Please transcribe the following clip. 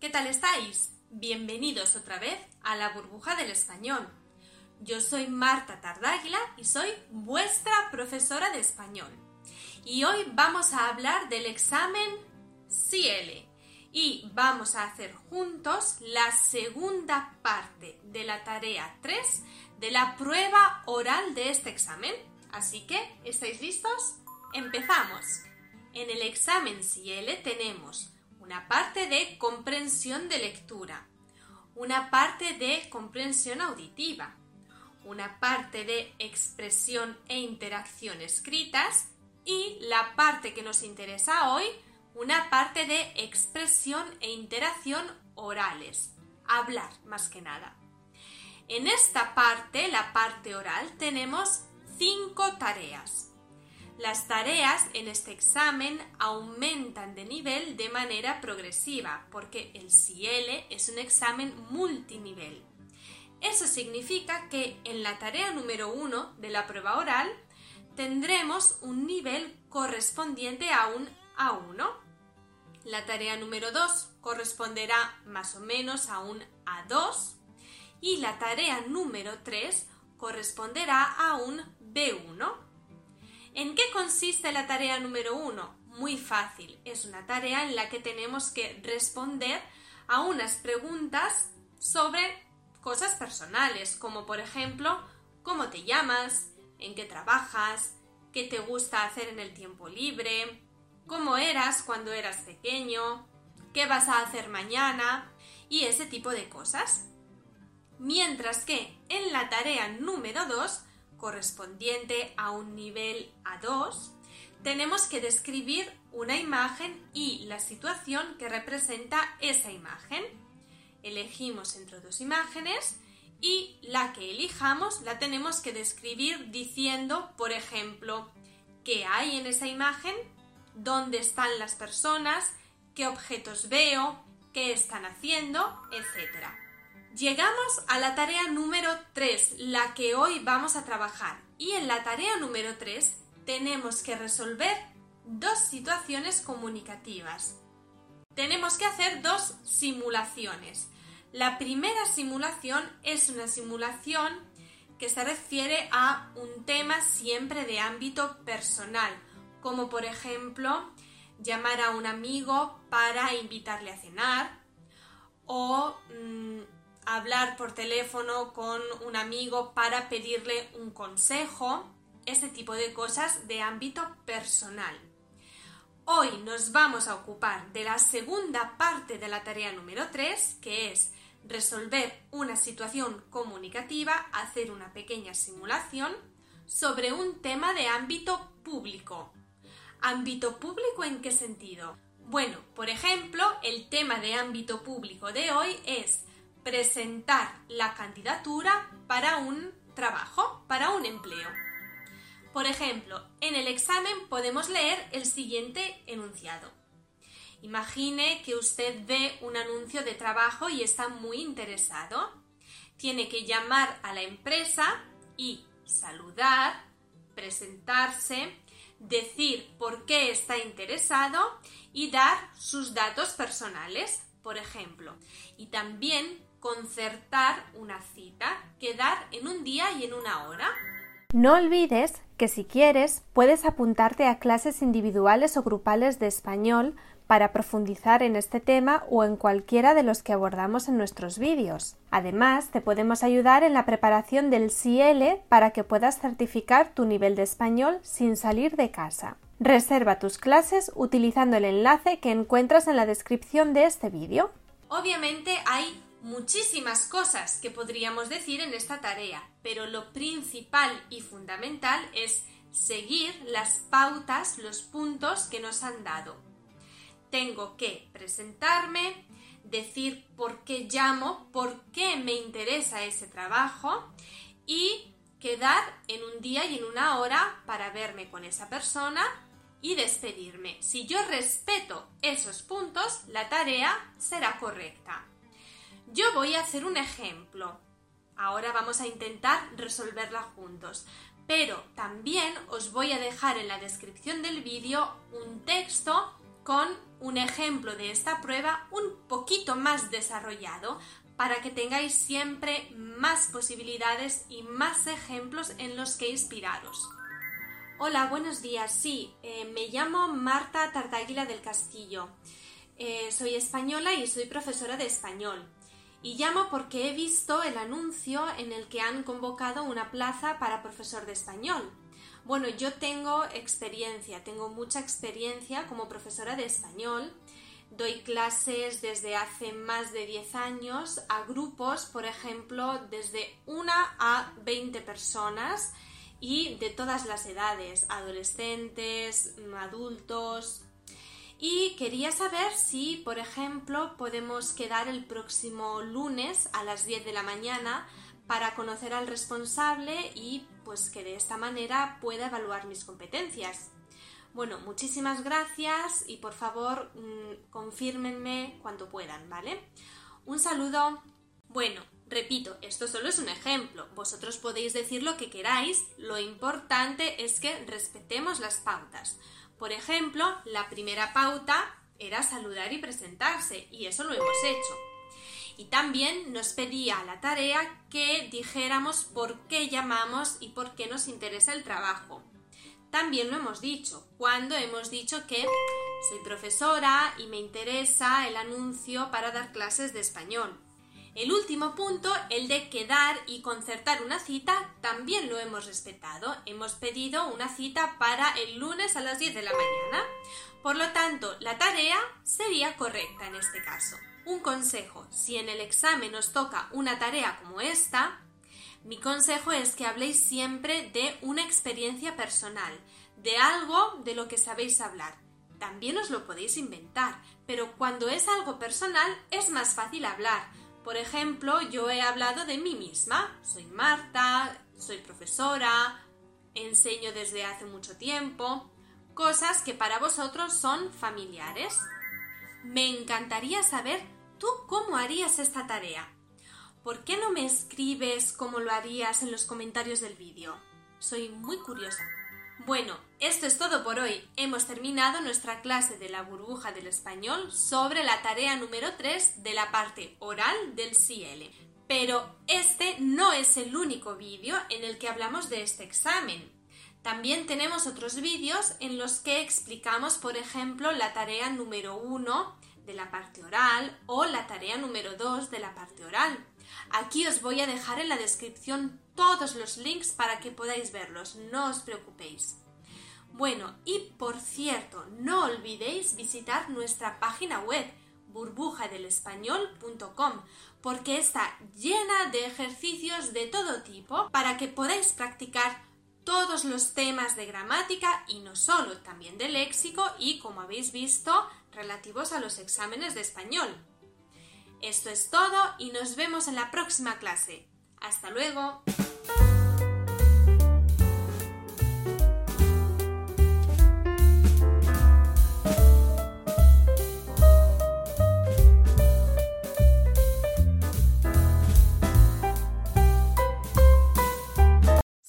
¿Qué tal estáis? Bienvenidos otra vez a la burbuja del español. Yo soy Marta Tardáguila y soy vuestra profesora de español. Y hoy vamos a hablar del examen CL y vamos a hacer juntos la segunda parte de la tarea 3 de la prueba oral de este examen. Así que, ¿estáis listos? Empezamos. En el examen CL tenemos una parte de comprensión de lectura, una parte de comprensión auditiva, una parte de expresión e interacción escritas y la parte que nos interesa hoy, una parte de expresión e interacción orales, hablar más que nada. En esta parte, la parte oral, tenemos cinco tareas. Las tareas en este examen aumentan de nivel de manera progresiva porque el CL es un examen multinivel. Eso significa que en la tarea número 1 de la prueba oral tendremos un nivel correspondiente a un A1. La tarea número 2 corresponderá más o menos a un A2 y la tarea número 3 corresponderá a un B1. ¿En qué consiste la tarea número uno? Muy fácil. Es una tarea en la que tenemos que responder a unas preguntas sobre cosas personales, como por ejemplo, ¿cómo te llamas? ¿En qué trabajas? ¿Qué te gusta hacer en el tiempo libre? ¿Cómo eras cuando eras pequeño? ¿Qué vas a hacer mañana? Y ese tipo de cosas. Mientras que en la tarea número 2 correspondiente a un nivel A2, tenemos que describir una imagen y la situación que representa esa imagen. Elegimos entre dos imágenes y la que elijamos la tenemos que describir diciendo, por ejemplo, qué hay en esa imagen, dónde están las personas, qué objetos veo, qué están haciendo, etc. Llegamos a la tarea número 3, la que hoy vamos a trabajar. Y en la tarea número 3 tenemos que resolver dos situaciones comunicativas. Tenemos que hacer dos simulaciones. La primera simulación es una simulación que se refiere a un tema siempre de ámbito personal, como por ejemplo llamar a un amigo para invitarle a cenar o mm, hablar por teléfono con un amigo para pedirle un consejo, ese tipo de cosas de ámbito personal. Hoy nos vamos a ocupar de la segunda parte de la tarea número 3, que es resolver una situación comunicativa, hacer una pequeña simulación sobre un tema de ámbito público. ¿Ámbito público en qué sentido? Bueno, por ejemplo, el tema de ámbito público de hoy es presentar la candidatura para un trabajo, para un empleo. Por ejemplo, en el examen podemos leer el siguiente enunciado. Imagine que usted ve un anuncio de trabajo y está muy interesado. Tiene que llamar a la empresa y saludar, presentarse, decir por qué está interesado y dar sus datos personales, por ejemplo. Y también concertar una cita, quedar en un día y en una hora. No olvides que si quieres puedes apuntarte a clases individuales o grupales de español para profundizar en este tema o en cualquiera de los que abordamos en nuestros vídeos. Además, te podemos ayudar en la preparación del CL para que puedas certificar tu nivel de español sin salir de casa. Reserva tus clases utilizando el enlace que encuentras en la descripción de este vídeo. Obviamente hay muchísimas cosas que podríamos decir en esta tarea, pero lo principal y fundamental es seguir las pautas, los puntos que nos han dado. Tengo que presentarme, decir por qué llamo, por qué me interesa ese trabajo y quedar en un día y en una hora para verme con esa persona y despedirme. Si yo respeto esos puntos, la tarea será correcta. Yo voy a hacer un ejemplo. Ahora vamos a intentar resolverla juntos. Pero también os voy a dejar en la descripción del vídeo un texto con un ejemplo de esta prueba un poquito más desarrollado para que tengáis siempre más posibilidades y más ejemplos en los que inspiraros. Hola, buenos días. Sí, eh, me llamo Marta Tartáguila del Castillo. Eh, soy española y soy profesora de español. Y llamo porque he visto el anuncio en el que han convocado una plaza para profesor de español. Bueno, yo tengo experiencia, tengo mucha experiencia como profesora de español. Doy clases desde hace más de 10 años a grupos, por ejemplo, desde una a 20 personas y de todas las edades, adolescentes, adultos. Y quería saber si, por ejemplo, podemos quedar el próximo lunes a las 10 de la mañana para conocer al responsable y pues que de esta manera pueda evaluar mis competencias. Bueno, muchísimas gracias y por favor mm, confírmenme cuando puedan, ¿vale? Un saludo. Bueno, Repito, esto solo es un ejemplo. Vosotros podéis decir lo que queráis, lo importante es que respetemos las pautas. Por ejemplo, la primera pauta era saludar y presentarse, y eso lo hemos hecho. Y también nos pedía la tarea que dijéramos por qué llamamos y por qué nos interesa el trabajo. También lo hemos dicho, cuando hemos dicho que soy profesora y me interesa el anuncio para dar clases de español. El último punto, el de quedar y concertar una cita, también lo hemos respetado. Hemos pedido una cita para el lunes a las 10 de la mañana. Por lo tanto, la tarea sería correcta en este caso. Un consejo, si en el examen os toca una tarea como esta, mi consejo es que habléis siempre de una experiencia personal, de algo de lo que sabéis hablar. También os lo podéis inventar, pero cuando es algo personal es más fácil hablar por ejemplo, yo he hablado de mí misma. Soy Marta, soy profesora, enseño desde hace mucho tiempo, cosas que para vosotros son familiares. Me encantaría saber tú cómo harías esta tarea. ¿Por qué no me escribes cómo lo harías en los comentarios del vídeo? Soy muy curiosa. Bueno, esto es todo por hoy. Hemos terminado nuestra clase de la burbuja del español sobre la tarea número 3 de la parte oral del CL. Pero este no es el único vídeo en el que hablamos de este examen. También tenemos otros vídeos en los que explicamos, por ejemplo, la tarea número 1 de la parte oral o la tarea número 2 de la parte oral. Aquí os voy a dejar en la descripción todos los links para que podáis verlos, no os preocupéis. Bueno, y por cierto, no olvidéis visitar nuestra página web burbujadelespañol.com porque está llena de ejercicios de todo tipo para que podáis practicar todos los temas de gramática y no solo, también de léxico y, como habéis visto, relativos a los exámenes de español. Esto es todo y nos vemos en la próxima clase. Hasta luego.